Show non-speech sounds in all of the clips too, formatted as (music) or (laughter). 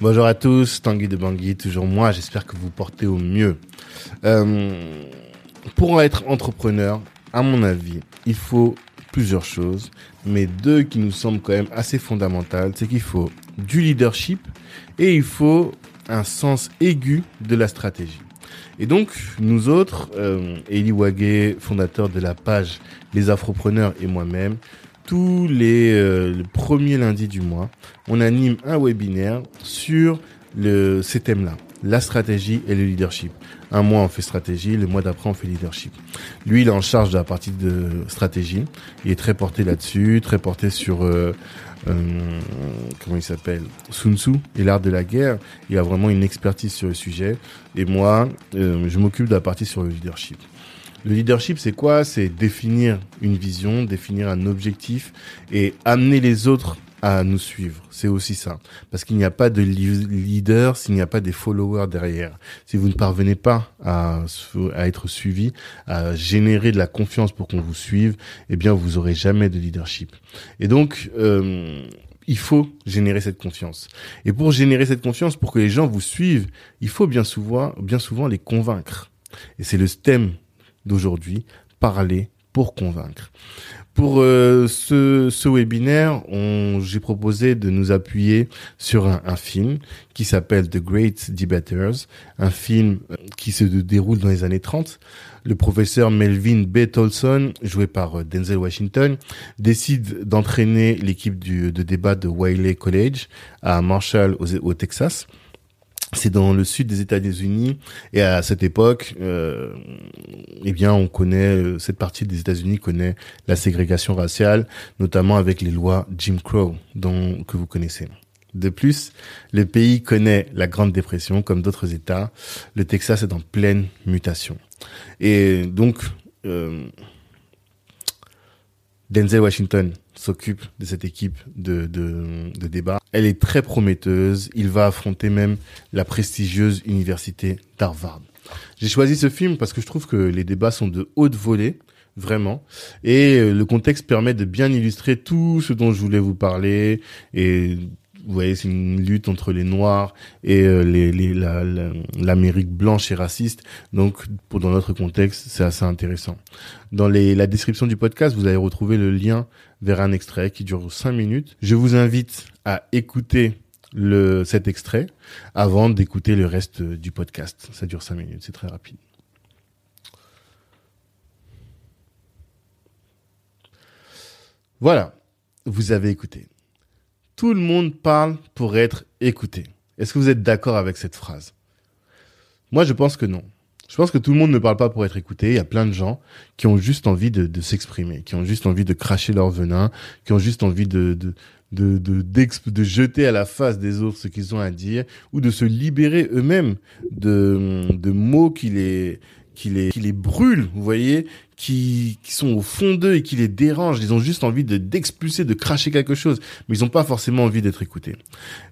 Bonjour à tous, Tanguy de Bangui, toujours moi, j'espère que vous portez au mieux. Euh, pour être entrepreneur, à mon avis, il faut plusieurs choses, mais deux qui nous semblent quand même assez fondamentales, c'est qu'il faut du leadership et il faut un sens aigu de la stratégie. Et donc, nous autres, euh, Eli Wagé, fondateur de la page Les Afropreneurs et moi-même, tous les, euh, premiers lundis du mois, on anime un webinaire sur le, ces thèmes-là, la stratégie et le leadership. Un mois on fait stratégie, le mois d'après on fait leadership. Lui il est en charge de la partie de stratégie, il est très porté là-dessus, très porté sur euh, euh, comment il s'appelle Sun Tzu et l'art de la guerre. Il a vraiment une expertise sur le sujet et moi je m'occupe de la partie sur le leadership. Le leadership, c'est quoi? C'est définir une vision, définir un objectif et amener les autres à nous suivre. C'est aussi ça. Parce qu'il n'y a pas de leader s'il n'y a pas des followers derrière. Si vous ne parvenez pas à, être suivi, à générer de la confiance pour qu'on vous suive, eh bien, vous aurez jamais de leadership. Et donc, euh, il faut générer cette confiance. Et pour générer cette confiance, pour que les gens vous suivent, il faut bien souvent, bien souvent les convaincre. Et c'est le thème d'aujourd'hui, parler pour convaincre. Pour euh, ce, ce webinaire, j'ai proposé de nous appuyer sur un, film qui s'appelle The Great Debaters, un film euh, qui se déroule dans les années 30. Le professeur Melvin B. Tolson, joué par euh, Denzel Washington, décide d'entraîner l'équipe de débat de Wiley College à Marshall au Texas c'est dans le sud des États-Unis et à cette époque, euh, eh bien, on connaît euh, cette partie des États-Unis connaît la ségrégation raciale, notamment avec les lois Jim Crow, dont que vous connaissez. De plus, le pays connaît la Grande Dépression comme d'autres États. Le Texas est en pleine mutation. Et donc, euh, Denzel Washington s'occupe de cette équipe de, de, de débat. Elle est très prometteuse. Il va affronter même la prestigieuse université d'Harvard. J'ai choisi ce film parce que je trouve que les débats sont de haute volée, vraiment. Et euh, le contexte permet de bien illustrer tout ce dont je voulais vous parler et vous voyez, c'est une lutte entre les Noirs et euh, l'Amérique blanche et raciste. Donc, dans notre contexte, c'est assez intéressant. Dans la description du podcast, vous allez retrouver le lien vers un extrait qui dure 5 minutes. Je vous invite à écouter cet extrait avant d'écouter le reste du podcast. Ça dure 5 minutes, c'est très rapide. Voilà, vous avez écouté. Tout le monde parle pour être écouté. Est-ce que vous êtes d'accord avec cette phrase? Moi, je pense que non. Je pense que tout le monde ne parle pas pour être écouté. Il y a plein de gens qui ont juste envie de, s'exprimer, qui ont juste envie de cracher leur venin, qui ont juste envie de, de, de, de, de jeter à la face des autres ce qu'ils ont à dire, ou de se libérer eux-mêmes de, de mots qui les, qui les, qui les brûlent, vous voyez, qui, qui sont au fond d'eux et qui les dérangent. Ils ont juste envie de d'expulser, de cracher quelque chose, mais ils n'ont pas forcément envie d'être écoutés.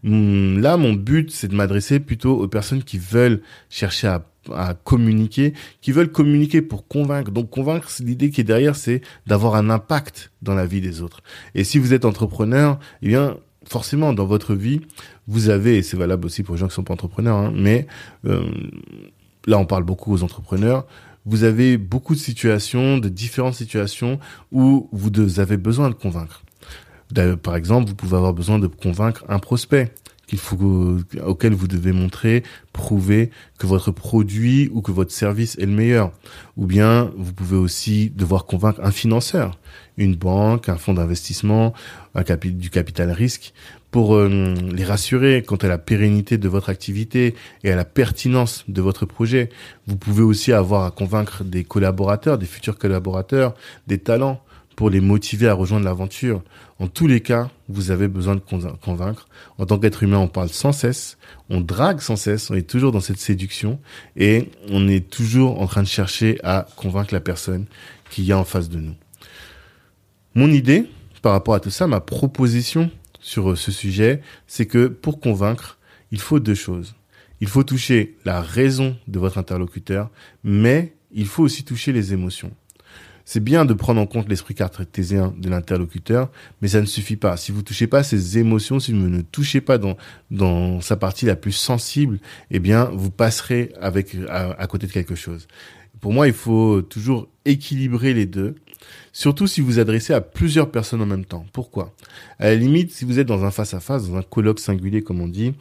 Hum, là, mon but, c'est de m'adresser plutôt aux personnes qui veulent chercher à à communiquer, qui veulent communiquer pour convaincre. Donc convaincre, l'idée qui est derrière, c'est d'avoir un impact dans la vie des autres. Et si vous êtes entrepreneur, eh bien forcément dans votre vie, vous avez, et c'est valable aussi pour les gens qui sont pas entrepreneurs, hein, mais euh, là on parle beaucoup aux entrepreneurs, vous avez beaucoup de situations, de différentes situations où vous avez besoin de convaincre. Par exemple, vous pouvez avoir besoin de convaincre un prospect qu'il faut auquel vous devez montrer, prouver que votre produit ou que votre service est le meilleur. Ou bien vous pouvez aussi devoir convaincre un financeur, une banque, un fonds d'investissement, un du capital risque pour euh, les rassurer quant à la pérennité de votre activité et à la pertinence de votre projet. Vous pouvez aussi avoir à convaincre des collaborateurs, des futurs collaborateurs, des talents pour les motiver à rejoindre l'aventure. En tous les cas, vous avez besoin de convaincre. En tant qu'être humain, on parle sans cesse, on drague sans cesse, on est toujours dans cette séduction et on est toujours en train de chercher à convaincre la personne qui y a en face de nous. Mon idée par rapport à tout ça, ma proposition sur euh, ce sujet, c'est que pour convaincre, il faut deux choses. Il faut toucher la raison de votre interlocuteur, mais il faut aussi toucher les émotions. C'est bien de prendre en compte l'esprit cartésien de l'interlocuteur, mais ça ne suffit pas. Si vous touchez pas ses émotions, si vous ne touchez pas dans, dans sa partie la plus sensible, eh bien, vous passerez avec, à côté de quelque chose. Pour moi, il faut toujours équilibrer les deux Surtout si vous adressez à plusieurs personnes en même temps. Pourquoi? À la limite, si vous êtes dans un face-à-face, dans un colloque singulier comme on dit,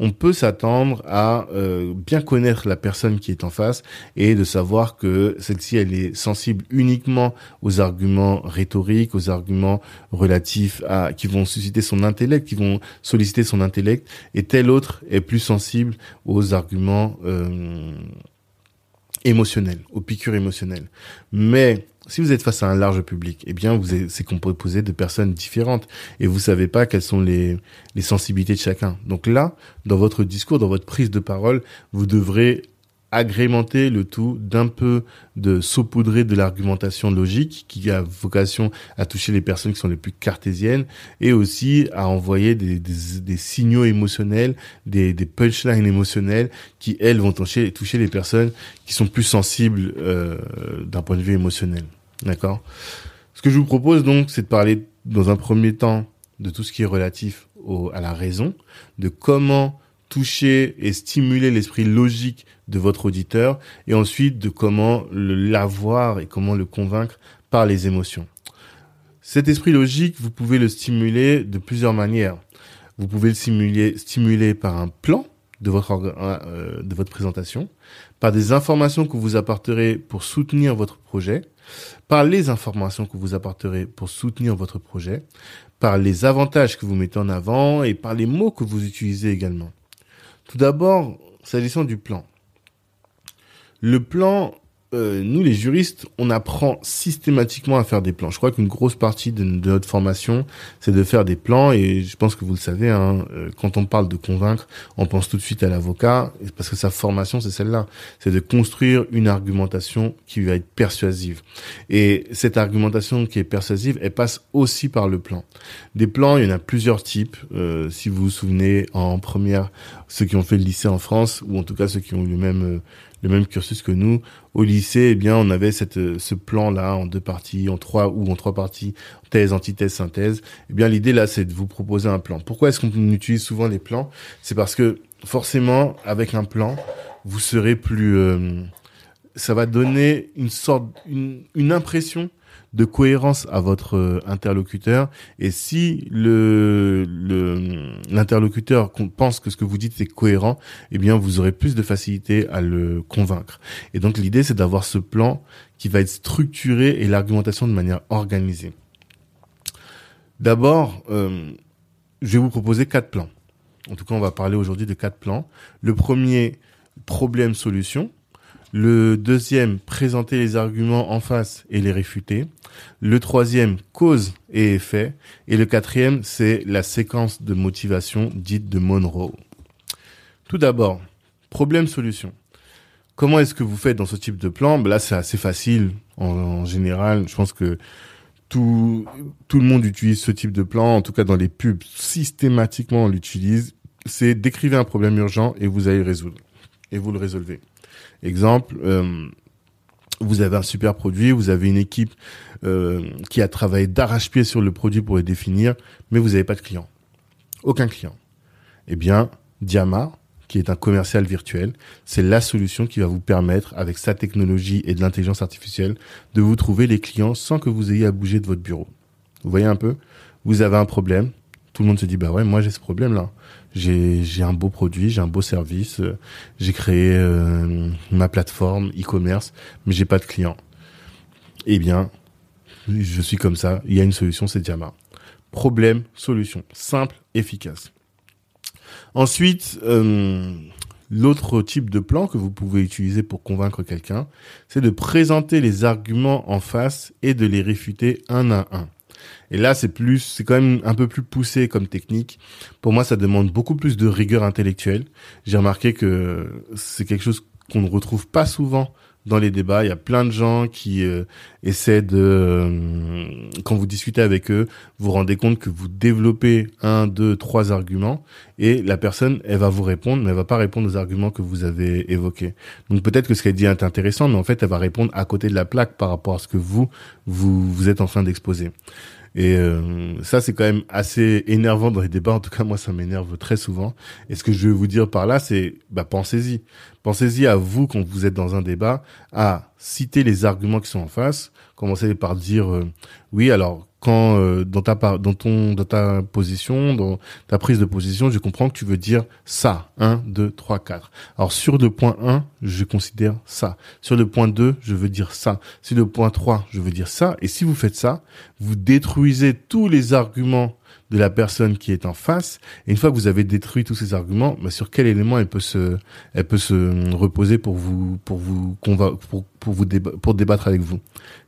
on peut s'attendre à euh, bien connaître la personne qui est en face et de savoir que celle-ci, elle est sensible uniquement aux arguments rhétoriques, aux arguments relatifs à qui vont susciter son intellect, qui vont solliciter son intellect, et telle autre est plus sensible aux arguments euh, émotionnels, aux piqûres émotionnelles. Mais si vous êtes face à un large public, eh bien, vous c'est composé de personnes différentes et vous savez pas quelles sont les, les sensibilités de chacun. Donc là, dans votre discours, dans votre prise de parole, vous devrez agrémenter le tout d'un peu de saupoudrer de l'argumentation logique qui a vocation à toucher les personnes qui sont les plus cartésiennes et aussi à envoyer des, signaux émotionnels, des, des punchlines émotionnelles qui, elles, vont toucher, toucher les personnes qui sont plus sensibles euh, d'un point de vue émotionnel. D'accord? Ce que je vous propose donc, c'est de parler dans un premier temps de tout ce qui est relatif au, à la raison, de comment toucher et stimuler l'esprit logique de votre auditeur, et ensuite de comment l'avoir et comment le convaincre par les émotions. Cet esprit logique, vous pouvez le stimuler de plusieurs manières. Vous pouvez le stimuler, stimuler par un plan de votre, euh, de votre présentation, par des informations que vous apporterez pour soutenir votre projet, par les informations que vous apporterez pour soutenir votre projet, par les avantages que vous mettez en avant et par les mots que vous utilisez également. Tout d'abord, s'agissant du plan. Le plan euh, nous les juristes, on apprend systématiquement à faire des plans. Je crois qu'une grosse partie de, notre formation, c'est de faire des plans. Et je pense que vous le savez, hein, euh, quand on parle de convaincre, on pense tout de suite à l'avocat, parce que sa formation, c'est celle-là. C'est de construire une argumentation qui va être persuasive. Et cette argumentation qui est persuasive, elle passe aussi par le plan. Des plans, il y en a plusieurs types. Euh, si vous vous souvenez, en première, ceux qui ont fait le lycée en France, ou en tout cas ceux qui ont eu le même le même cursus que nous. Au lycée, eh bien, on avait cette, ce plan-là en deux parties, en trois ou en trois parties, thèse, antithèse, synthèse. Eh bien, l'idée là, c'est de vous proposer un plan. Pourquoi est-ce qu'on utilise souvent les plans? C'est parce que forcément, avec un plan, vous serez plus, euh, ça va donner une sorte, une, une impression de cohérence à votre euh, interlocuteur. Et si le l'interlocuteur pense que ce que vous dites est cohérent, eh bien vous aurez plus de facilité à le convaincre. Et donc l'idée c'est d'avoir ce plan qui va être structuré et l'argumentation de manière organisée. D'abord, euh, je vais vous proposer quatre plans. En tout cas, on va parler aujourd'hui de quatre plans. Le premier, problème-solution. Le deuxième, présenter les arguments en face et les réfuter. Le troisième, cause et effet. Et le quatrième, c'est la séquence de motivation dite de Monroe. Tout d'abord, problème-solution. Comment est-ce que vous faites dans ce type de plan? Ben Là, c'est assez facile en, général. Je pense que tout, tout le monde utilise ce type de plan. En tout cas, dans les pubs, systématiquement, on l'utilise. C'est décrivez un problème urgent et vous allez résoudre. Et vous le résolvez. Exemple, euh, vous avez un super produit, vous avez une équipe euh, qui a travaillé d'arrache-pied sur le produit pour le définir, mais vous n'avez pas de client. Aucun client. Eh bien, Diama, qui est un commercial virtuel, c'est la solution qui va vous permettre, avec sa technologie et de l'intelligence artificielle, de vous trouver les clients sans que vous ayez à bouger de votre bureau. Vous voyez un peu? Vous avez un problème, tout le monde se dit, bah ouais, moi j'ai ce problème-là j'ai un beau produit, j'ai un beau service, euh, j'ai créé euh, ma plateforme e-commerce, mais j'ai pas de clients. Eh bien, je suis comme ça. Il y a une solution, c'est Diama. Problème, solution, simple, efficace. Ensuite, euh, l'autre type de plan que vous pouvez utiliser pour convaincre quelqu'un, c'est de présenter les arguments en face et de les réfuter un à un. Et là, c'est plus, c'est quand même un peu plus poussé comme technique. Pour moi, ça demande beaucoup plus de rigueur intellectuelle. J'ai remarqué que c'est quelque chose qu'on ne retrouve pas souvent dans les débats. Il y a plein de gens qui euh, essaient de, euh, quand vous discutez avec eux, vous vous rendez compte que vous développez un, deux, trois arguments et la personne, elle va vous répondre, mais elle va pas répondre aux arguments que vous avez évoqués. Donc peut-être que ce qu'elle dit est intéressant, mais en fait, elle va répondre à côté de la plaque par rapport à ce que vous, vous, vous êtes en train d'exposer. Et euh, ça, c'est quand même assez énervant dans les débats. En tout cas, moi, ça m'énerve très souvent. Et ce que je veux vous dire par là, c'est bah, pensez-y. Pensez-y à vous quand vous êtes dans un débat, à citer les arguments qui sont en face. Commencez par dire euh, oui. Alors quand euh, dans ta dans ton dans ta position, dans ta prise de position, je comprends que tu veux dire ça. 1, 2, 3, 4. Alors sur le point 1, je considère ça. Sur le point 2, je veux dire ça. Sur le point 3, je veux dire ça. Et si vous faites ça, vous détruisez tous les arguments de la personne qui est en face. Et une fois que vous avez détruit tous ces arguments, bah, sur quel élément elle peut se, elle peut se reposer pour vous, pour vous pour, pour vous pour débattre avec vous?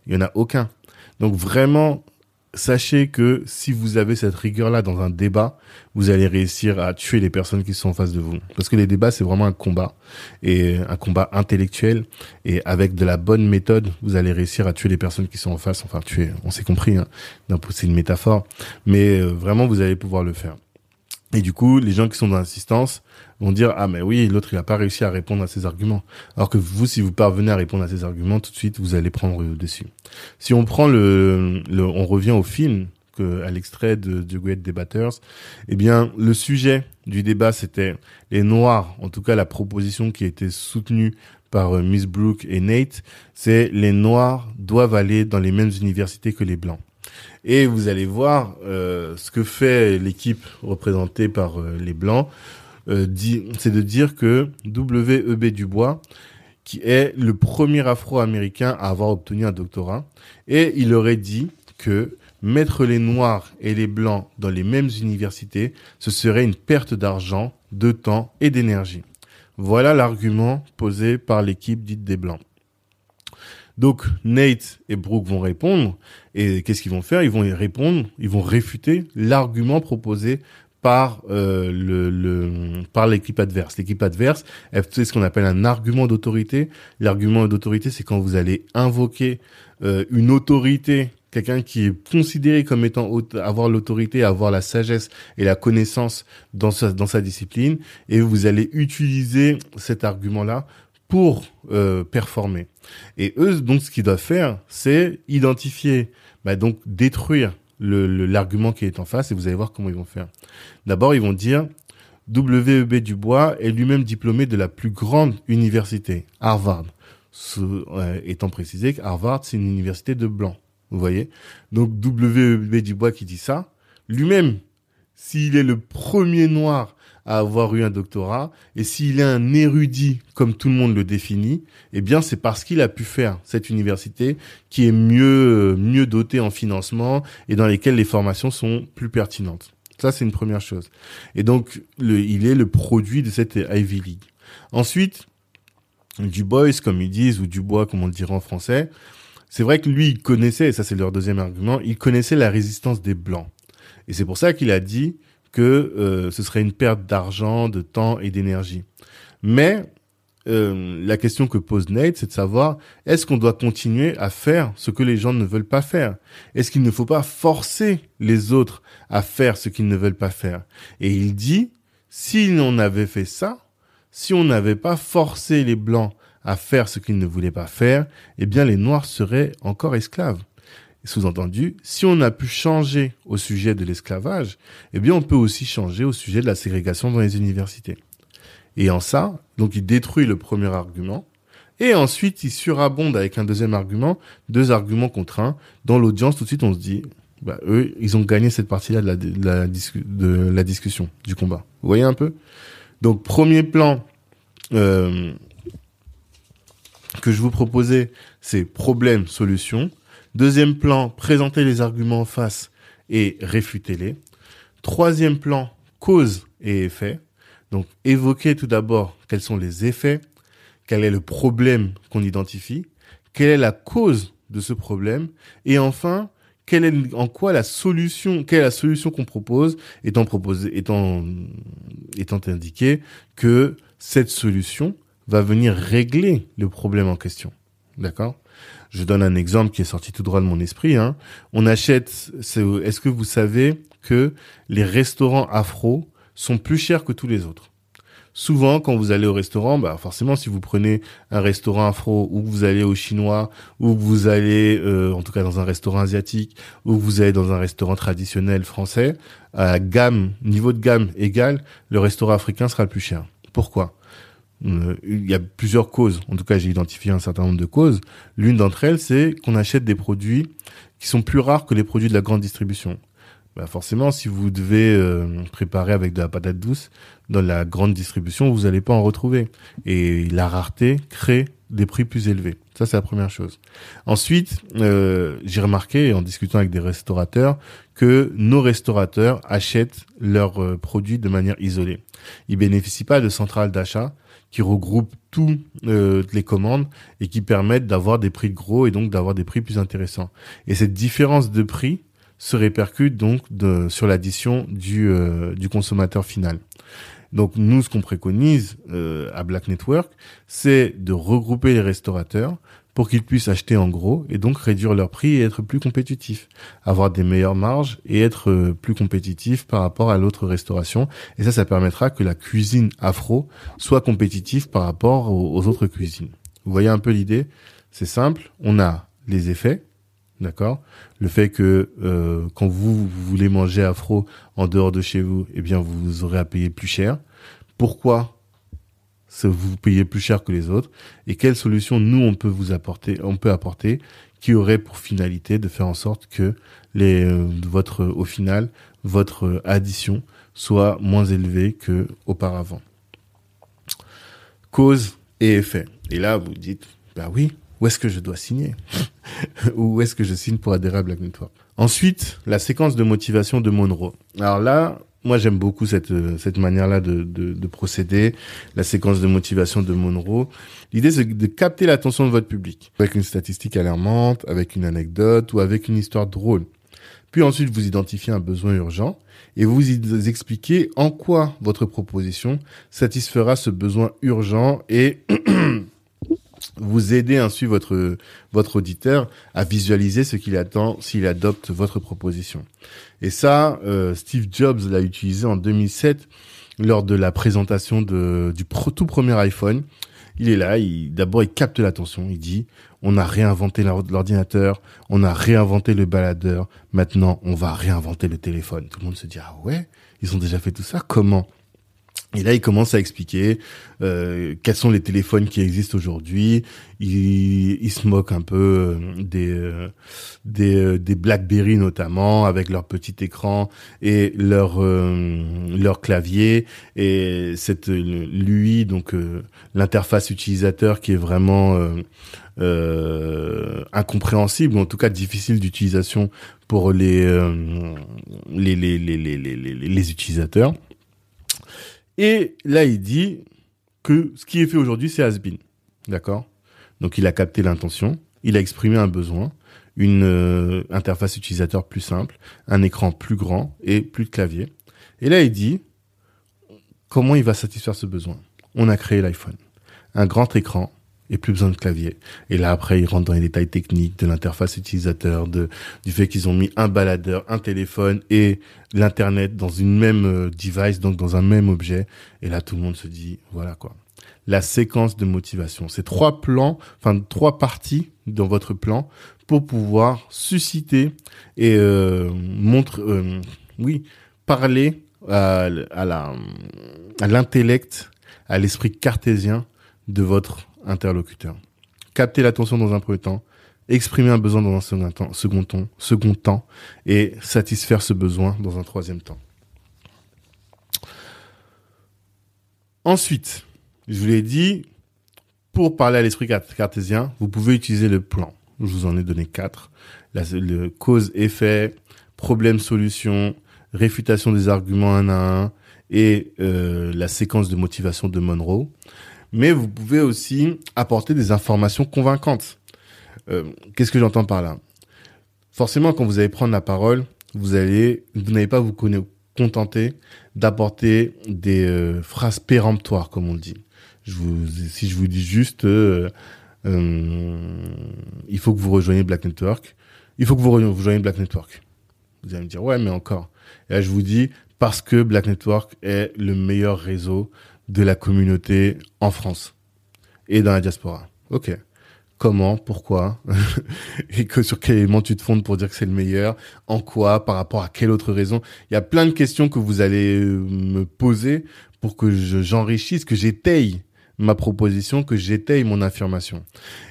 Il y en a aucun. Donc vraiment, sachez que si vous avez cette rigueur-là dans un débat, vous allez réussir à tuer les personnes qui sont en face de vous. Parce que les débats, c'est vraiment un combat. Et un combat intellectuel. Et avec de la bonne méthode, vous allez réussir à tuer les personnes qui sont en face. Enfin, tuer, on s'est compris. Hein. C'est une métaphore. Mais euh, vraiment, vous allez pouvoir le faire. Et du coup, les gens qui sont dans l'assistance vont dire ah mais oui l'autre il a pas réussi à répondre à ses arguments. Alors que vous si vous parvenez à répondre à ses arguments tout de suite vous allez prendre le dessus. Si on prend le, le on revient au film que à l'extrait de The Great Debaters, eh bien le sujet du débat c'était les noirs en tout cas la proposition qui a été soutenue par euh, Miss Brooke et Nate, c'est les noirs doivent aller dans les mêmes universités que les blancs. Et vous allez voir euh, ce que fait l'équipe représentée par euh, les Blancs, euh, c'est de dire que W.E.B. Dubois, qui est le premier Afro-Américain à avoir obtenu un doctorat, et il aurait dit que mettre les Noirs et les Blancs dans les mêmes universités, ce serait une perte d'argent, de temps et d'énergie. Voilà l'argument posé par l'équipe dite des Blancs. Donc Nate et Brooke vont répondre et qu'est-ce qu'ils vont faire? Ils vont y répondre, ils vont réfuter l'argument proposé par euh, le, par l'équipe adverse. L'équipe adverse, c'est ce qu'on appelle un argument d'autorité. L'argument d'autorité, c'est quand vous allez invoquer euh, une autorité, quelqu'un qui est considéré comme étant avoir l'autorité, avoir la sagesse et la connaissance dans sa dans sa discipline, et vous allez utiliser cet argument-là pour euh, performer. Et eux, donc, ce qu'ils doivent faire, c'est identifier, bah, donc détruire l'argument qui est en face, et vous allez voir comment ils vont faire. D'abord, ils vont dire W.E.B. Dubois est lui-même diplômé de la plus grande université, Harvard. Euh, étant précisé que Harvard, c'est une université de blancs. Vous voyez Donc W.E.B. Dubois qui dit ça, lui-même, s'il est le premier noir à avoir eu un doctorat. Et s'il est un érudit, comme tout le monde le définit, eh bien, c'est parce qu'il a pu faire cette université qui est mieux, mieux dotée en financement et dans lesquelles les formations sont plus pertinentes. Ça, c'est une première chose. Et donc, le, il est le produit de cette Ivy League. Ensuite, Du Bois, comme ils disent, ou Dubois, comme on le dirait en français, c'est vrai que lui, il connaissait, et ça c'est leur deuxième argument, il connaissait la résistance des Blancs. Et c'est pour ça qu'il a dit, que euh, ce serait une perte d'argent, de temps et d'énergie. Mais euh, la question que pose Nate, c'est de savoir est-ce qu'on doit continuer à faire ce que les gens ne veulent pas faire? Est-ce qu'il ne faut pas forcer les autres à faire ce qu'ils ne veulent pas faire? Et il dit si on avait fait ça, si on n'avait pas forcé les blancs à faire ce qu'ils ne voulaient pas faire, eh bien les noirs seraient encore esclaves. Sous-entendu, si on a pu changer au sujet de l'esclavage, eh bien on peut aussi changer au sujet de la ségrégation dans les universités. Et en ça, donc il détruit le premier argument, et ensuite il surabonde avec un deuxième argument, deux arguments contre un. Dans l'audience, tout de suite on se dit, bah, eux, ils ont gagné cette partie-là de la, discussion, du combat. Vous voyez un peu? Donc premier plan euh, que je vous proposais, c'est problème-solution. Deuxième plan, présenter les arguments en face et réfuter-les. Troisième plan, cause et effet. Donc, évoquer tout d'abord quels sont les effets, quel est le problème qu'on identifie, quelle est la cause de ce problème, et enfin, quelle est, en quoi la solution, quelle est la solution qu'on propose, étant proposé, étant, étant indiqué que cette solution va venir régler le problème en question. D'accord? Je donne un exemple qui est sorti tout droit de mon esprit. Hein. On achète. Est-ce que vous savez que les restaurants afro sont plus chers que tous les autres? Souvent quand vous allez au restaurant, bah forcément si vous prenez un restaurant afro ou vous allez au chinois ou vous allez euh, en tout cas dans un restaurant asiatique ou vous allez dans un restaurant traditionnel français, à gamme, niveau de gamme égal, le restaurant africain sera le plus cher. Pourquoi? Il y a plusieurs causes. En tout cas, j'ai identifié un certain nombre de causes. L'une d'entre elles, c'est qu'on achète des produits qui sont plus rares que les produits de la grande distribution. Bah forcément, si vous devez euh, préparer avec de la patate douce dans la grande distribution, vous n'allez pas en retrouver. Et la rareté crée des prix plus élevés. Ça, c'est la première chose. Ensuite, euh, j'ai remarqué en discutant avec des restaurateurs que nos restaurateurs achètent leurs produits de manière isolée. Ils bénéficient pas de centrales d'achat qui regroupent toutes euh, les commandes et qui permettent d'avoir des prix gros et donc d'avoir des prix plus intéressants. Et cette différence de prix se répercute donc de, sur l'addition du, euh, du consommateur final. Donc nous, ce qu'on préconise euh, à Black Network, c'est de regrouper les restaurateurs pour qu'ils puissent acheter en gros et donc réduire leur prix et être plus compétitifs, avoir des meilleures marges et être euh, plus compétitifs par rapport à l'autre restauration. Et ça, ça permettra que la cuisine afro soit compétitive par rapport aux, autres cuisines. Vous voyez un peu l'idée? C'est simple, on a les effets, d'accord? Le fait que euh, quand vous, voulez manger afro en dehors de chez vous, eh bien vous aurez à payer plus cher. Pourquoi vous payez plus cher que les autres? Et quelle solution nous on peut vous apporter on peut apporter qui aurait pour finalité de faire en sorte que euh, votre au final votre addition soit moins élevée que auparavant? Cause et effet. Et là vous dites bah oui où est-ce que je dois signer (laughs) où est-ce que je signe pour adhérer à Black Network? Ensuite la séquence de motivation de Monroe alors là moi, j'aime beaucoup cette euh, cette manière-là de, de, de, procéder, la séquence de motivation de Monroe. L'idée, c'est de capter l'attention de votre public avec une statistique alarmante, avec une anecdote ou avec une histoire drôle. Puis ensuite, vous identifiez un besoin urgent et vous expliquez en quoi votre proposition satisfera ce besoin urgent et (clears throat) vous aidez ainsi votre votre auditeur à visualiser ce qu'il attend s'il adopte votre proposition. Et ça, euh, Steve Jobs l'a utilisé en 2007 lors de la présentation de, du tout premier iPhone. Il est là, d'abord il capte l'attention, il dit on a réinventé l'ordinateur, on a réinventé le baladeur, maintenant on va réinventer le téléphone. Tout le monde se dit ah ouais, ils ont déjà fait tout ça, comment? Et là, il commence à expliquer euh, quels sont les téléphones qui existent aujourd'hui. Il, il, se moque un peu euh, des euh, des, euh, des BlackBerry notamment, avec leur petit écran et leur leur clavier et cette lui donc l'interface utilisateur qui est vraiment incompréhensible, ou en tout cas difficile d'utilisation pour les, les, les, les, les, les, les utilisateurs. Et là, il dit que ce qui est fait aujourd'hui, c'est has. D'accord? Donc, il a capté l'intention, il a exprimé un besoin, une euh, interface utilisateur plus simple, un écran plus grand et plus de clavier. Et là, il dit comment il va satisfaire ce besoin? On a créé l'iPhone. Un grand écran, et plus besoin de clavier. Et là, après, ils rentrent dans les détails techniques de l'interface utilisateur, de, du fait qu'ils ont mis un baladeur, un téléphone et l'internet dans une même euh, device, donc dans un même objet. Et là, tout le monde se dit, voilà quoi. La séquence de motivation. C'est trois plans, enfin trois parties dans votre plan pour pouvoir susciter et euh, montre, euh, oui, parler à, l'intellect, à l'esprit cartésien de votre interlocuteur. Capter l'attention dans un premier temps, exprimer un besoin dans un second temps, second temps, et satisfaire ce besoin dans un troisième temps. Ensuite, je vous l'ai dit, pour parler à l'esprit cartésien, vous pouvez utiliser le plan. Je vous en ai donné quatre. le cause-effet, problème-solution, réfutation des arguments un à un et euh, la séquence de motivation de Monroe mais vous pouvez aussi apporter des informations convaincantes. Euh, Qu'est-ce que j'entends par là? Forcément, quand vous allez prendre la parole, vous allez, vous n'allez pas vous contenter d'apporter des euh, phrases péremptoires, comme on dit. Je vous, si je vous dis juste, euh, euh, il faut que vous rejoigniez Black Network. Il faut que vous rejoigniez Black Network. Vous allez me dire, ouais, mais encore. Et là, je vous dis, parce que Black Network est le meilleur réseau de la communauté en France et dans la diaspora. Ok. Comment, pourquoi, (laughs) et que sur quel élément tu te fondes pour dire que c'est le meilleur, en quoi, par rapport à quelle autre raison? Il y a plein de questions que vous allez euh, me poser pour que j'enrichisse, que j'étaye ma proposition, que j'étaye mon affirmation.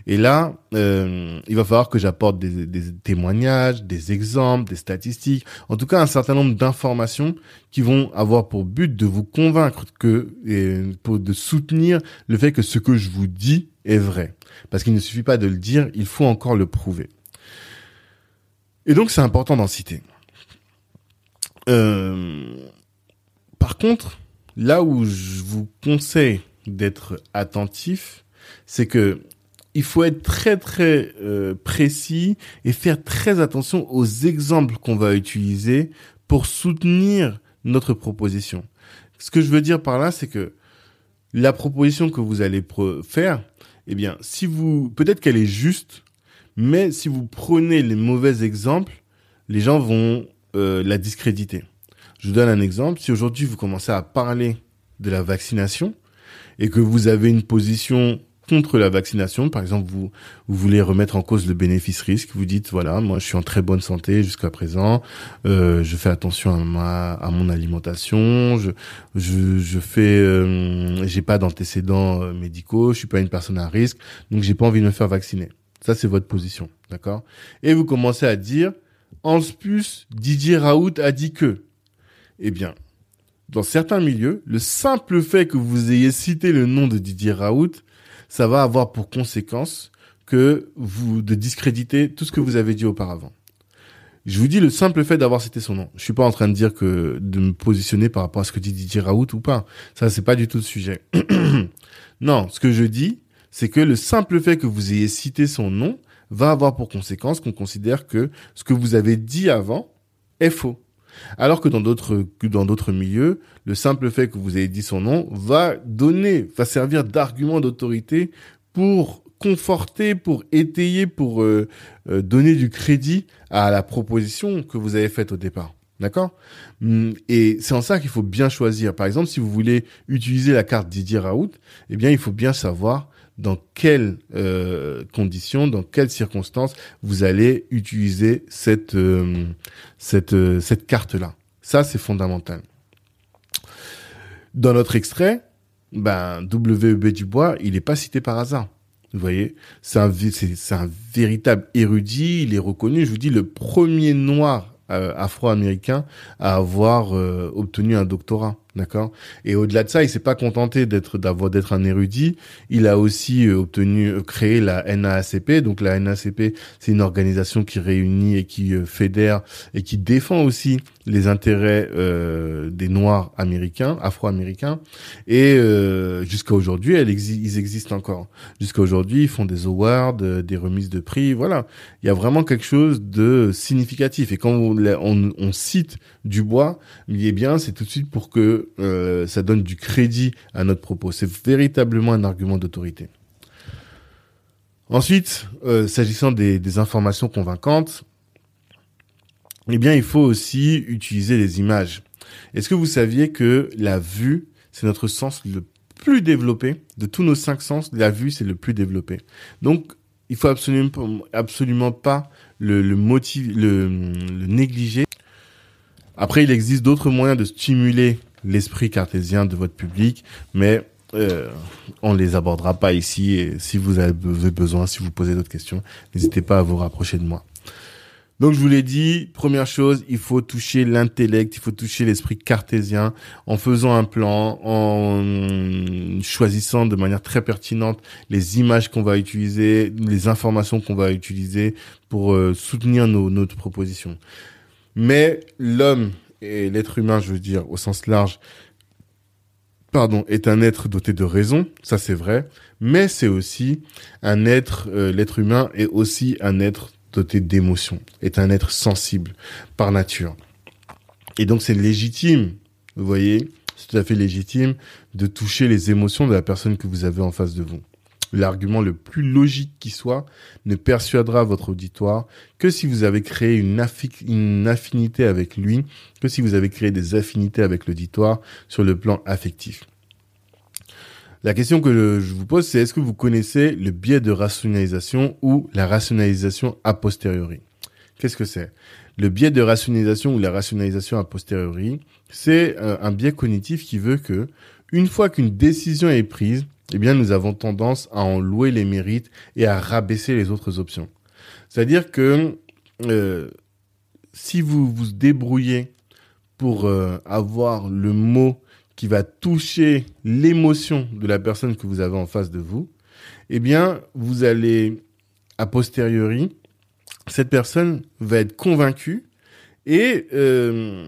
Et là, euh, il va falloir que j'apporte des, témoignages, des exemples, des statistiques, en tout cas un certain nombre d'informations qui vont avoir pour but de vous convaincre que, et de soutenir le fait que ce que je vous dis est vrai. Parce qu'il ne suffit pas de le dire, il faut encore le prouver. Et donc c'est important d'en citer. Euh, par contre, là où je vous conseille d'être attentif, c'est que il faut être très très euh, précis et faire très attention aux exemples qu'on va utiliser pour soutenir notre proposition. Ce que je veux dire par là, c'est que la proposition que vous allez faire, eh bien, si vous, peut-être qu'elle est juste, mais si vous prenez les mauvais exemples, les gens vont euh, la discréditer. Je vous donne un exemple. Si aujourd'hui vous commencez à parler de la vaccination, et que vous avez une position contre la vaccination, par exemple, vous, vous voulez remettre en cause le bénéfice-risque, vous dites, voilà, moi je suis en très bonne santé jusqu'à présent, euh, je fais attention à, ma, à mon alimentation, je, je, je fais, euh, j'ai pas d'antécédents euh, médicaux, je suis pas une personne à risque, donc j'ai pas envie de me faire vacciner. Ça, c'est votre position, d'accord? Et vous commencez à dire, en plus, Didier Raoult a dit que. Eh bien, dans certains milieux, le simple fait que vous ayez cité le nom de Didier Raoult, ça va avoir pour conséquence que vous de discréditer tout ce que vous avez dit auparavant. Je vous dis le simple fait d'avoir cité son nom. Je suis pas en train de dire que de me positionner par rapport à ce que dit Didier Raoult ou pas. Ça c'est pas du tout le sujet. (clears throat) non, ce que je dis, c'est que le simple fait que vous ayez cité son nom va avoir pour conséquence qu'on considère que ce que vous avez dit avant est faux. Alors que dans d'autres dans d'autres milieux, le simple fait que vous ayez dit son nom va donner, va servir d'argument d'autorité pour conforter, pour étayer, pour euh, euh, donner du crédit à la proposition que vous avez faite au départ. D'accord? Hum, Et c'est en ça qu'il faut bien choisir. Par exemple, si vous voulez utiliser la carte Didier Raoult, eh bien, il faut bien savoir dans quelles euh, conditions, dans quelles circonstances vous allez utiliser cette euh, cette euh, carte là. Ça c'est fondamental. Dans notre extrait, ben WEB Dubois, il n'est pas cité par hasard. Vous voyez, c'est un c'est un véritable érudit, il est reconnu. Je vous dis le premier noir afro-américain à avoir obtenu un doctorat. D'accord. Et au-delà de ça, il s'est pas contenté d'être d'avoir d'être un érudit. Il a aussi euh, obtenu euh, créé la NAACP. Donc la NAACP, c'est une organisation qui réunit et qui euh, fédère et qui défend aussi les intérêts des Noirs américains, Afro-américains. Et jusqu'à aujourd'hui, elle ils existent encore. Jusqu'à aujourd'hui, ils font des awards, des remises de prix. Voilà. Il y a vraiment quelque chose de significatif. Et quand on, on, on cite Dubois, eh bien, c'est tout de suite pour que euh, ça donne du crédit à notre propos. C'est véritablement un argument d'autorité. Ensuite, euh, s'agissant des, informations convaincantes, eh bien, il faut aussi utiliser les images. Est-ce que vous saviez que la vue, c'est notre sens le plus développé? De tous nos cinq sens La vue, c'est le plus développé. Donc, il faut absolument, absolument pas le, le, le, le négliger. Après, il existe d'autres moyens de stimuler l'esprit cartésien de votre public, mais euh, on les abordera pas ici. Et si vous avez besoin, si vous posez d'autres questions, n'hésitez pas à vous rapprocher de moi. Donc je vous l'ai dit, première chose, il faut toucher l'intellect, il faut toucher l'esprit cartésien en faisant un plan, en choisissant de manière très pertinente les images qu'on va utiliser, les informations qu'on va utiliser pour euh, soutenir nos, notre proposition. Mais l'homme et l'être humain, je veux dire, au sens large, pardon, est un être doté de raison, ça c'est vrai, mais c'est aussi un être, euh, l'être humain est aussi un être doté d'émotions, est un être sensible par nature. Et donc c'est légitime, vous voyez, c'est tout à fait légitime de toucher les émotions de la personne que vous avez en face de vous. L'argument le plus logique qui soit ne persuadera votre auditoire que si vous avez créé une, affinité avec lui, que si vous avez créé des affinités avec l'auditoire sur le plan affectif. La question que je vous pose, c'est est-ce que vous connaissez le biais de rationalisation ou la rationalisation a posteriori? Qu'est-ce que c'est? Le biais de rationalisation ou la rationalisation a posteriori, c'est euh, un biais cognitif qui veut que une fois qu'une décision est prise, eh bien nous avons tendance à en louer les mérites et à rabaisser les autres options. C'est-à-dire que euh, si vous vous débrouillez pour euh, avoir le mot qui va toucher l'émotion de la personne que vous avez en face de vous, eh bien, vous allez, a posteriori, cette personne va être convaincue et euh,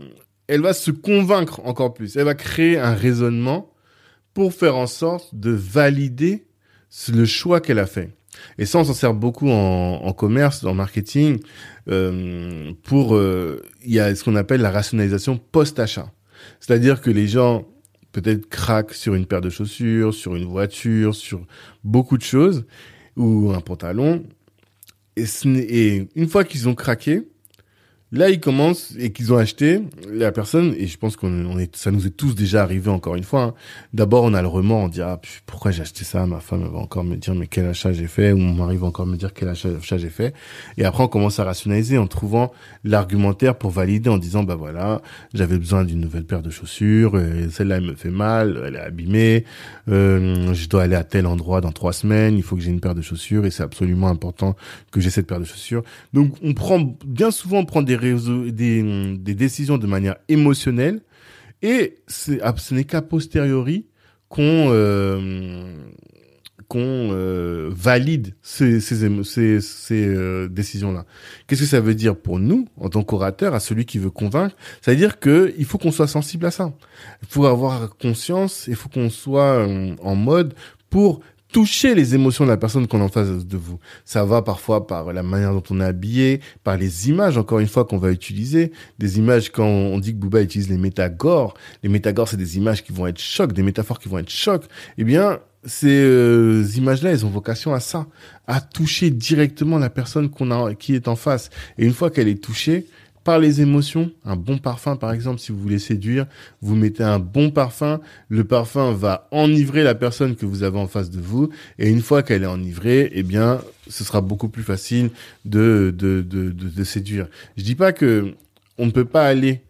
elle va se convaincre encore plus. Elle va créer un raisonnement pour faire en sorte de valider le choix qu'elle a fait. Et ça, on s'en sert beaucoup en, commerce, en marketing, euh, pour euh, il y a ce qu'on appelle la rationalisation post-achat. C'est-à-dire que les gens peut-être craquent sur une paire de chaussures, sur une voiture, sur beaucoup de choses, ou un pantalon. Et une fois qu'ils ont craqué, Là, ils commencent et qu'ils ont acheté la personne et je pense qu'on est, ça nous est tous déjà arrivé encore une fois. Hein. D'abord, on a le remords, on dit ah pourquoi j'ai acheté ça, ma femme va encore me dire mais quel achat j'ai fait? Ou mon mari va encore me dire quel achat, j'ai fait? Et après, on commence à rationaliser en trouvant l'argumentaire pour valider en disant bah voilà, j'avais besoin d'une nouvelle paire de chaussures, celle-là elle me fait mal, elle est abîmée, euh, je dois aller à tel endroit dans trois semaines, il faut que j'ai une paire de chaussures et c'est absolument important que j'ai cette paire de chaussures. Donc on prend bien souvent on prend des des, des décisions de manière émotionnelle et ah, ce n'est qu'à posteriori qu'on euh, qu'on euh, valide ces, ces, euh, décisions-là. Qu'est-ce que ça veut dire pour nous, en tant qu'orateur, à celui qui veut convaincre? Ça veut dire que il faut qu'on soit sensible à ça. Il faut avoir conscience, il faut qu'on soit en mode pour toucher les émotions de la personne qu'on a en face de vous. Ça va parfois par la manière dont on est habillé, par les images, encore une fois, qu'on va utiliser. Des images, quand on dit que Booba utilise les métagores, les métagores, c'est des images qui vont être chocs, des métaphores qui vont être chocs. Eh bien, ces euh, images-là, elles ont vocation à ça, à toucher directement la personne qu'on a, qui est en face. Et une fois qu'elle est touchée, par les émotions. Un bon parfum, par exemple, si vous voulez séduire, vous mettez un bon parfum. Le parfum va enivrer la personne que vous avez en face de vous. Et une fois qu'elle est enivrée, eh bien, ce sera beaucoup plus facile de, de, de, de, séduire. Je dis pas que on ne peut pas aller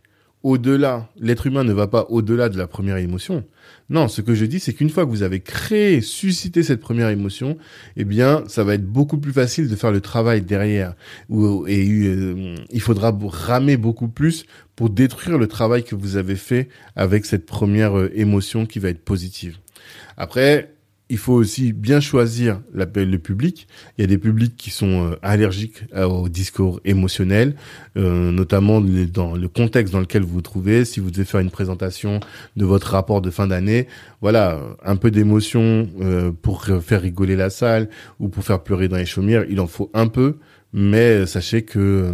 au-delà. L'être humain ne va pas au-delà de la première émotion. Non, ce que je dis, c'est qu'une fois que vous avez créé, suscité cette première émotion, eh bien, ça va être beaucoup plus facile de faire le travail derrière. Et euh, il faudra ramer beaucoup plus pour détruire le travail que vous avez fait avec cette première euh, émotion qui va être positive. Après, il faut aussi bien choisir l'appel le public. Il y a des publics qui sont euh, allergiques au discours émotionnel, euh, notamment dans le contexte dans lequel vous vous trouvez. Si vous devez faire une présentation de votre rapport de fin d'année, voilà, un peu d'émotion euh, pour faire rigoler la salle ou pour faire pleurer dans les chaumières, il en faut un peu, mais sachez que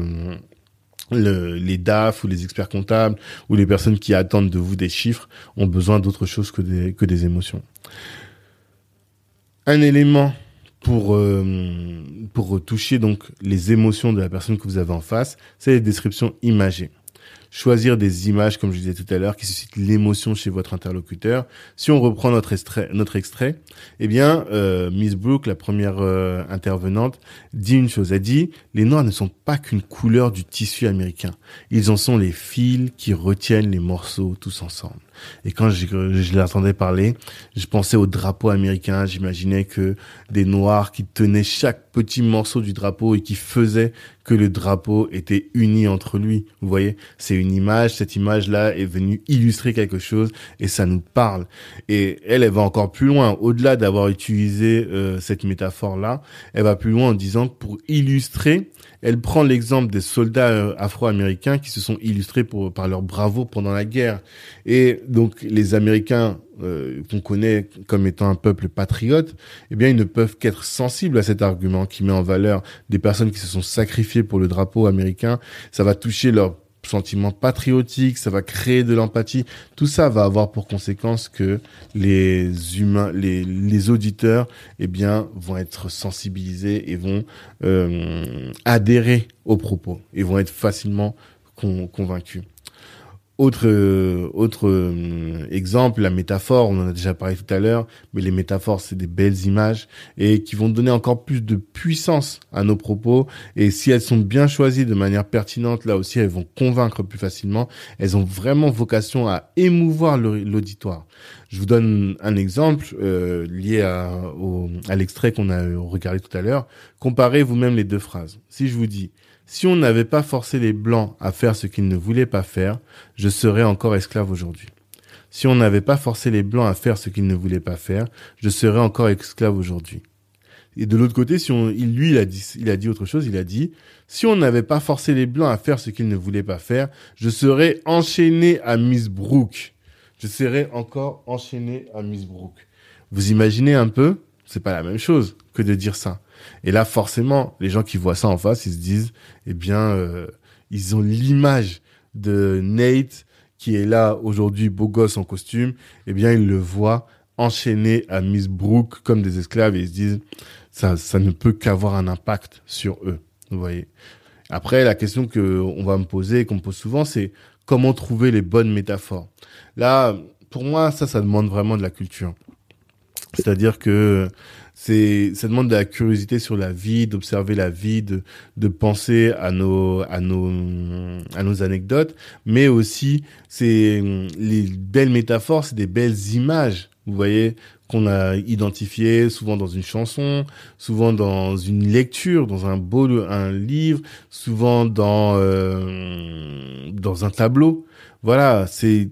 le, les DAF ou les experts comptables ou les personnes qui attendent de vous des chiffres ont besoin d'autre chose que des émotions un élément pour euh, pour toucher donc les émotions de la personne que vous avez en face, c'est les descriptions imagées choisir des images, comme je disais tout à l'heure, qui suscitent l'émotion chez votre interlocuteur. Si on reprend notre extrait, notre extrait eh bien, euh, Miss Brooke, la première euh, intervenante, dit une chose. Elle dit, les noirs ne sont pas qu'une couleur du tissu américain. Ils en sont les fils qui retiennent les morceaux tous ensemble. Et quand je, je l'entendais parler, je pensais au drapeau américain. J'imaginais que des noirs qui tenaient chaque petit morceau du drapeau et qui faisaient que le drapeau était uni entre lui. Vous voyez, c'est une image. Cette image-là est venue illustrer quelque chose et ça nous parle. Et elle, elle va encore plus loin. Au-delà d'avoir utilisé euh, cette métaphore-là, elle va plus loin en disant que pour illustrer, elle prend l'exemple des soldats euh, afro-américains qui se sont illustrés pour, par leur bravo pendant la guerre. Et donc les Américains euh, qu'on connaît comme étant un peuple patriote, eh bien, ils ne peuvent qu'être sensibles à cet argument qui met en valeur des personnes qui se sont sacrifiées pour le drapeau américain. Ça va toucher leur sentiment patriotique, ça va créer de l'empathie. Tout ça va avoir pour conséquence que les humains, les, les auditeurs, eh bien, vont être sensibilisés et vont euh, adhérer aux propos et vont être facilement convaincus. Autre euh, autre euh, exemple, la métaphore, on en a déjà parlé tout à l'heure, mais les métaphores, c'est des belles images et qui vont donner encore plus de puissance à nos propos. Et si elles sont bien choisies de manière pertinente, là aussi, elles vont convaincre plus facilement. Elles ont vraiment vocation à émouvoir l'auditoire. Je vous donne un exemple euh, lié à, à l'extrait qu'on a regardé tout à l'heure. Comparez vous-même les deux phrases. Si je vous dis si on n'avait pas forcé les Blancs à faire ce qu'ils ne voulaient pas faire, je serais encore esclave aujourd'hui. Si on n'avait pas forcé les Blancs à faire ce qu'ils ne voulaient pas faire, je serais encore esclave aujourd'hui. Et de l'autre côté, si on, lui, il a dit, il a dit autre chose. Il a dit, si on n'avait pas forcé les blancs à faire ce qu'ils ne voulaient pas faire, je serais enchaîné à Miss Brooke. Je serais encore enchaîné à Miss Brooke. Vous imaginez un peu? C'est pas la même chose que de dire ça. Et là, forcément, les gens qui voient ça en face, ils se disent, eh bien, euh, ils ont l'image de Nate qui est là aujourd'hui, beau gosse en costume. Eh bien, ils le voient enchaîné à Miss Brooke comme des esclaves et ils se disent, ça, ça ne peut qu'avoir un impact sur eux. Vous voyez. Après, la question que on va me poser, qu'on me pose souvent, c'est comment trouver les bonnes métaphores. Là, pour moi, ça, ça demande vraiment de la culture. C'est-à-dire que c'est ça demande de la curiosité sur la vie, d'observer la vie, de de penser à nos à nos à nos anecdotes, mais aussi c'est les belles métaphores, c'est des belles images. Vous voyez qu'on a identifiées souvent dans une chanson, souvent dans une lecture, dans un beau un livre, souvent dans euh, dans un tableau. Voilà, c'est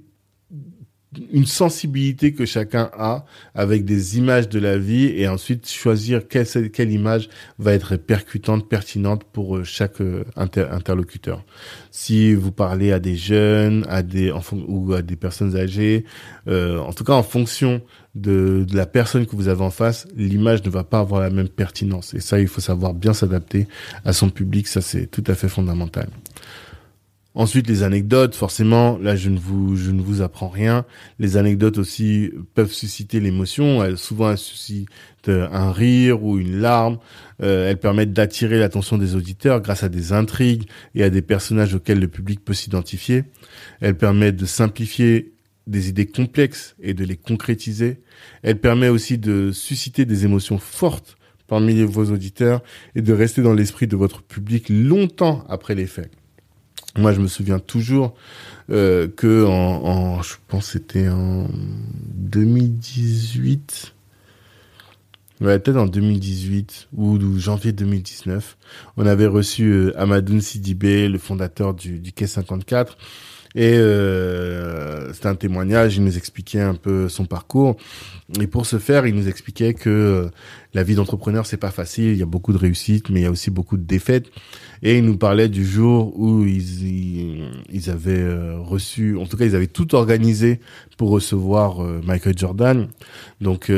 une sensibilité que chacun a avec des images de la vie et ensuite choisir quelle, image va être percutante, pertinente pour euh, chaque euh, interlocuteur. Si vous parlez à des jeunes, à des ou à des personnes âgées, euh, en tout cas en fonction de, la personne que vous avez en face, l'image ne va pas avoir la même pertinence. Et ça, il faut savoir bien s'adapter à son public. Ça, c'est tout à fait fondamental. Ensuite, les anecdotes, forcément, là, je ne vous, je ne vous apprends rien. Les anecdotes aussi peuvent susciter l'émotion. Elles, souvent, elles suscitent un rire ou une larme. Euh, elles permettent d'attirer l'attention des auditeurs grâce à des intrigues et à des personnages auxquels le public peut s'identifier. Elles permettent de simplifier des idées complexes et de les concrétiser. Elles permettent aussi de susciter des émotions fortes parmi vos auditeurs et de rester dans l'esprit de votre public longtemps après les faits. Moi, je me souviens toujours euh, que en, je pense c'était en 2018, ouais, peut-être en 2018 ou, janvier 2019, on avait reçu euh, Amadoun Sidibé, le fondateur du, du Quai 54, et euh, c'était un témoignage, il nous expliquait un peu son parcours. Et pour ce faire, il nous expliquait que euh, la vie d'entrepreneur, c'est pas facile, il y a beaucoup de réussites, mais il y a aussi beaucoup de défaites. Et il nous parlait du jour où ils, ils, avaient euh, reçu, en tout cas, ils avaient tout organisé pour recevoir euh, Michael Jordan. Donc,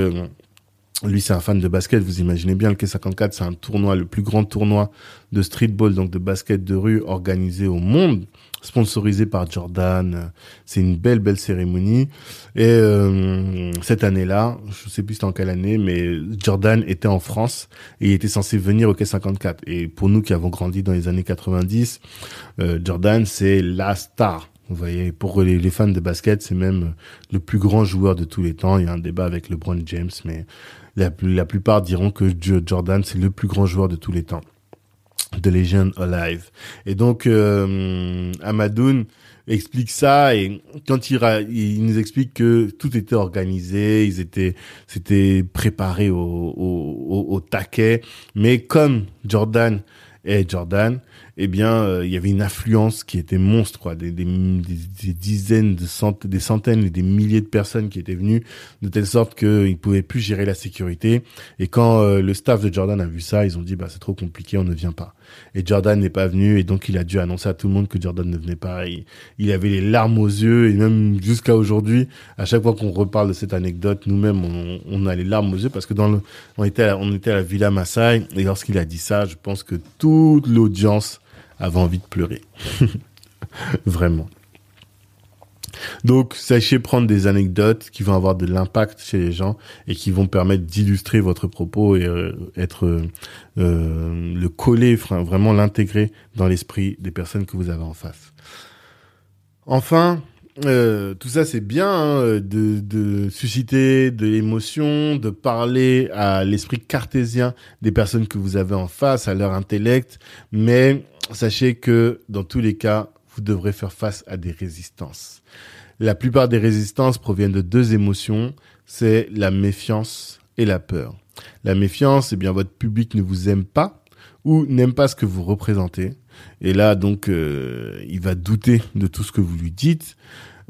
lui, c'est un fan de basket. Vous imaginez bien, le K54, c'est un tournoi, le plus grand tournoi de streetball, donc de basket de rue organisé au monde sponsorisé par Jordan. C'est une belle, belle cérémonie. Et euh, cette année-là, je sais plus c'était en quelle année, mais Jordan était en France et il était censé venir au Quai 54. Et pour nous qui avons grandi dans les années 90, euh, Jordan, c'est la star. Vous voyez, pour les, fans de basket, c'est même le plus grand joueur de tous les temps. Il y a un débat avec LeBron James, mais la plupart diront que Jordan, c'est le plus grand joueur de tous les temps. The Legend Alive. Et donc, euh, Amadoun explique ça et quand il, il nous explique que tout était organisé, ils étaient, c'était préparé au, au, au, taquet, mais comme Jordan est Jordan, eh bien, euh, il y avait une affluence qui était monstre, quoi, des, des, des, dizaines, de centaines, des centaines et des milliers de personnes qui étaient venues, de telle sorte qu'ils pouvaient plus gérer la sécurité. Et quand euh, le staff de Jordan a vu ça, ils ont dit, bah, c'est trop compliqué, on ne vient pas. Et Jordan n'est pas venu, et donc il a dû annoncer à tout le monde que Jordan ne venait pas. il avait les larmes aux yeux, et même jusqu'à aujourd'hui, à chaque fois qu'on reparle de cette anecdote, nous-mêmes, on, a les larmes aux yeux parce que dans on était, à, on était à la Villa Maasai, et lorsqu'il a dit ça, je pense que toute l'audience avait envie de pleurer. (laughs) Vraiment. Donc, sachez prendre des anecdotes qui vont avoir de l'impact chez les gens et qui vont permettre d'illustrer votre propos et euh, être euh, euh, le coller, vraiment l'intégrer dans l'esprit des personnes que vous avez en face. Enfin, tout ça c'est bien hein, de, de, susciter de l'émotion, de parler à l'esprit cartésien des personnes que vous avez en face, à leur intellect, mais sachez que dans tous les cas, vous devrez faire face à des résistances. La plupart des résistances proviennent de deux émotions, c'est la méfiance et la peur. La méfiance, eh bien, votre public ne vous aime pas ou n'aime pas ce que vous représentez. Et là, donc, euh, il va douter de tout ce que vous lui dites.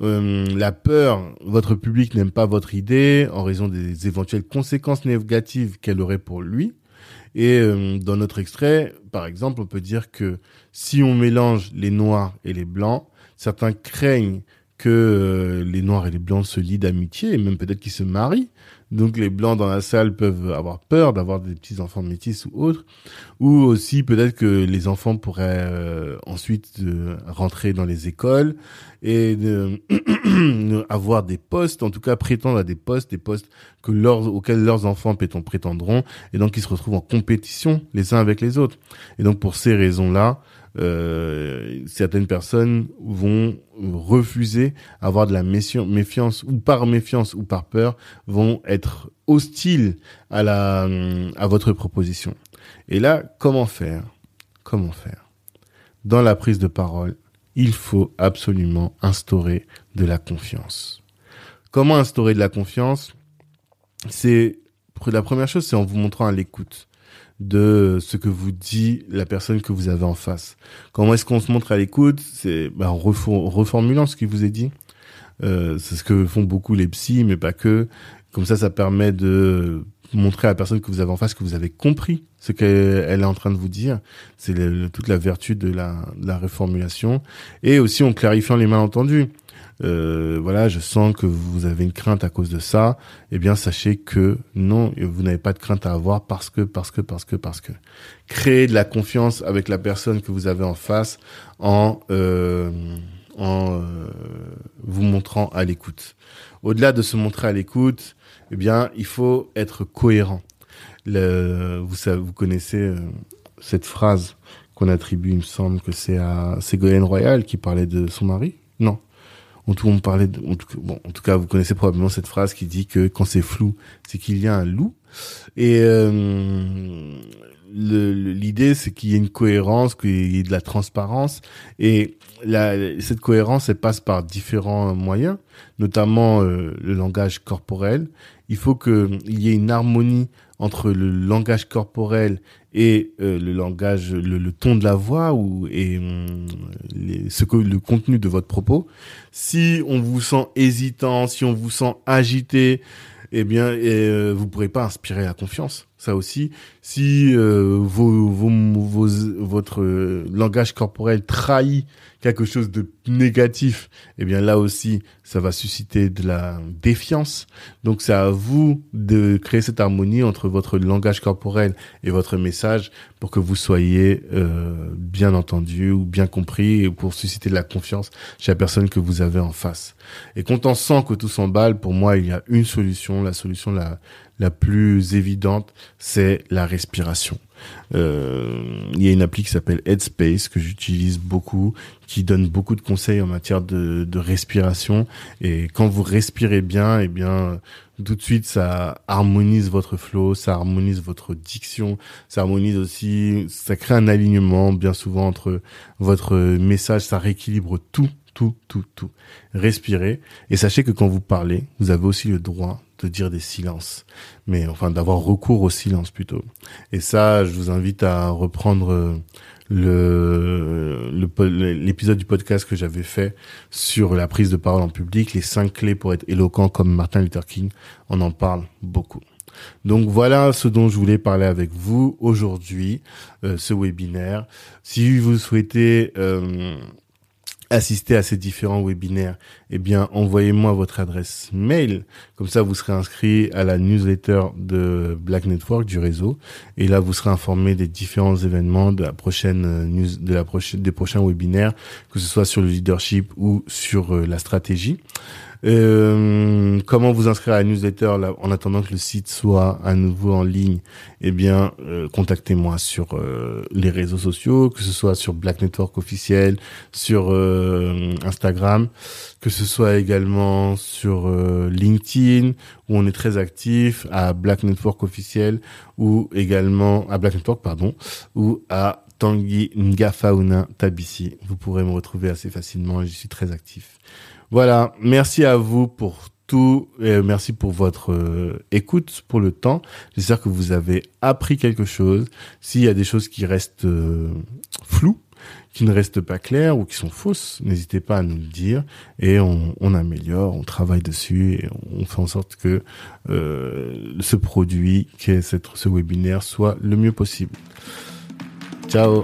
Euh, la peur, votre public n'aime pas votre idée en raison des éventuelles conséquences négatives qu'elle aurait pour lui. Et euh, dans notre extrait, par exemple, on peut dire que si on mélange les noirs et les blancs, certains craignent que euh, les noirs et les blancs se lient d'amitié et même peut-être qu'ils se marient. Donc les blancs dans la salle peuvent avoir peur d'avoir des petits enfants métis ou autres, ou aussi peut-être que les enfants pourraient euh, ensuite euh, rentrer dans les écoles et (clears throat) avoir des postes, en tout cas prétendre à des postes, des postes que auxquels leurs enfants prétendront, et donc ils se retrouvent en compétition les uns avec les autres. Et donc pour ces raisons-là, euh, certaines personnes vont refuser avoir de la méfiance ou par méfiance ou par peur vont être hostiles à la à votre proposition. Et là, comment faire? Comment faire? Dans la prise de parole, il faut absolument instaurer de la confiance. Comment instaurer de la confiance? C'est la première chose, c'est en vous montrant à l'écoute de ce que vous dit la personne que vous avez en face. Comment est-ce qu'on se montre à l'écoute? C'est ben, en reformulant ce qui vous est dit. Euh, c'est ce que font beaucoup les psys, mais pas que. Comme ça, ça permet de montrer à la personne que vous avez en face que vous avez compris ce qu'elle est en train de vous dire. C'est toute la vertu de la, de la reformulation. Et aussi en clarifiant les malentendus euh, voilà, je sens que vous avez une crainte à cause de ça, eh bien sachez que non, vous n'avez pas de crainte à avoir parce que, parce que, parce que, parce que. Créez de la confiance avec la personne que vous avez en face en euh, en euh, vous montrant à l'écoute. Au-delà de se montrer à l'écoute, eh bien, il faut être cohérent. Le, vous savez, vous connaissez euh, cette phrase qu'on attribue, il me semble que c'est à Ségolène Royal qui parlait de son mari? Non, en tout, on parlait en tout cas, vous connaissez probablement cette phrase qui dit que quand c'est flou, c'est qu'il y a un loup. Et euh, l'idée, c'est qu'il y ait une cohérence, qu'il y ait de la transparence. Et la, cette cohérence, elle passe par différents moyens, notamment euh, le langage corporel. Il faut qu'il y ait une harmonie entre le langage corporel et euh, le langage, le, ton de la voix ou et hum, ce que le contenu de votre propos. Si on vous sent hésitant, si on vous sent agité, eh bien, euh, vous pourrez pas inspirer la confiance. Ça aussi, si euh, vos, vos, votre langage corporel trahit quelque chose de négatif, eh bien là aussi, ça va susciter de la défiance. Donc c'est à vous de créer cette harmonie entre votre langage corporel et votre message pour que vous soyez euh, bien entendu ou bien compris et pour susciter de la confiance chez la personne que vous avez en face. Et quand on sent que tout s'emballe, pour moi, il y a une solution, la solution la, la plus évidente, c'est la respiration. Euh, il y a une appli qui s'appelle Headspace que j'utilise beaucoup, qui donne beaucoup de conseils en matière de, de respiration. Et quand vous respirez bien, eh bien, tout de suite, ça harmonise votre flow, ça harmonise votre diction, ça harmonise aussi, ça crée un alignement bien souvent entre votre message, ça rééquilibre tout, tout, tout, tout. Respirez. Et sachez que quand vous parlez, vous avez aussi le droit de dire des silences, mais enfin d'avoir recours au silence plutôt. Et ça, je vous invite à reprendre euh, le l'épisode du podcast que j'avais fait sur la prise de parole en public, les cinq clés pour être éloquent comme Martin Luther King. On en parle beaucoup. Donc voilà ce dont je voulais parler avec vous aujourd'hui, euh, ce webinaire. Si vous souhaitez euh, assister à ces différents webinaires, eh bien, envoyez-moi votre adresse mail. Comme ça, vous serez inscrit à la newsletter de Black Network du réseau. Et là, vous serez informé des différents événements de la prochaine euh, news, de la prochaine, des prochains webinaires, que ce soit sur le leadership ou sur euh, la stratégie. Euh, comment vous inscrire à la newsletter là, en attendant que le site soit à nouveau en ligne? Eh bien, euh, contactez-moi sur euh, les réseaux sociaux, que ce soit sur Black Network officiel, sur Instagram, que ce soit également sur LinkedIn où on est très actif, à Black Network officiel ou également à Black Network pardon, ou à Tanguy Ngafauna Tabissi. Vous pourrez me retrouver assez facilement, je suis très actif. Voilà, merci à vous pour tout. Et merci pour votre euh, écoute, pour le temps. J'espère que vous avez appris quelque chose. S'il y a des choses qui restent euh, floues, qui ne restent pas claires ou qui sont fausses, n'hésitez pas à nous le dire et on, améliore, on travaille dessus et on fait en sorte que euh, ce produit, qui cette, ce webinaire, soit le mieux possible. Ciao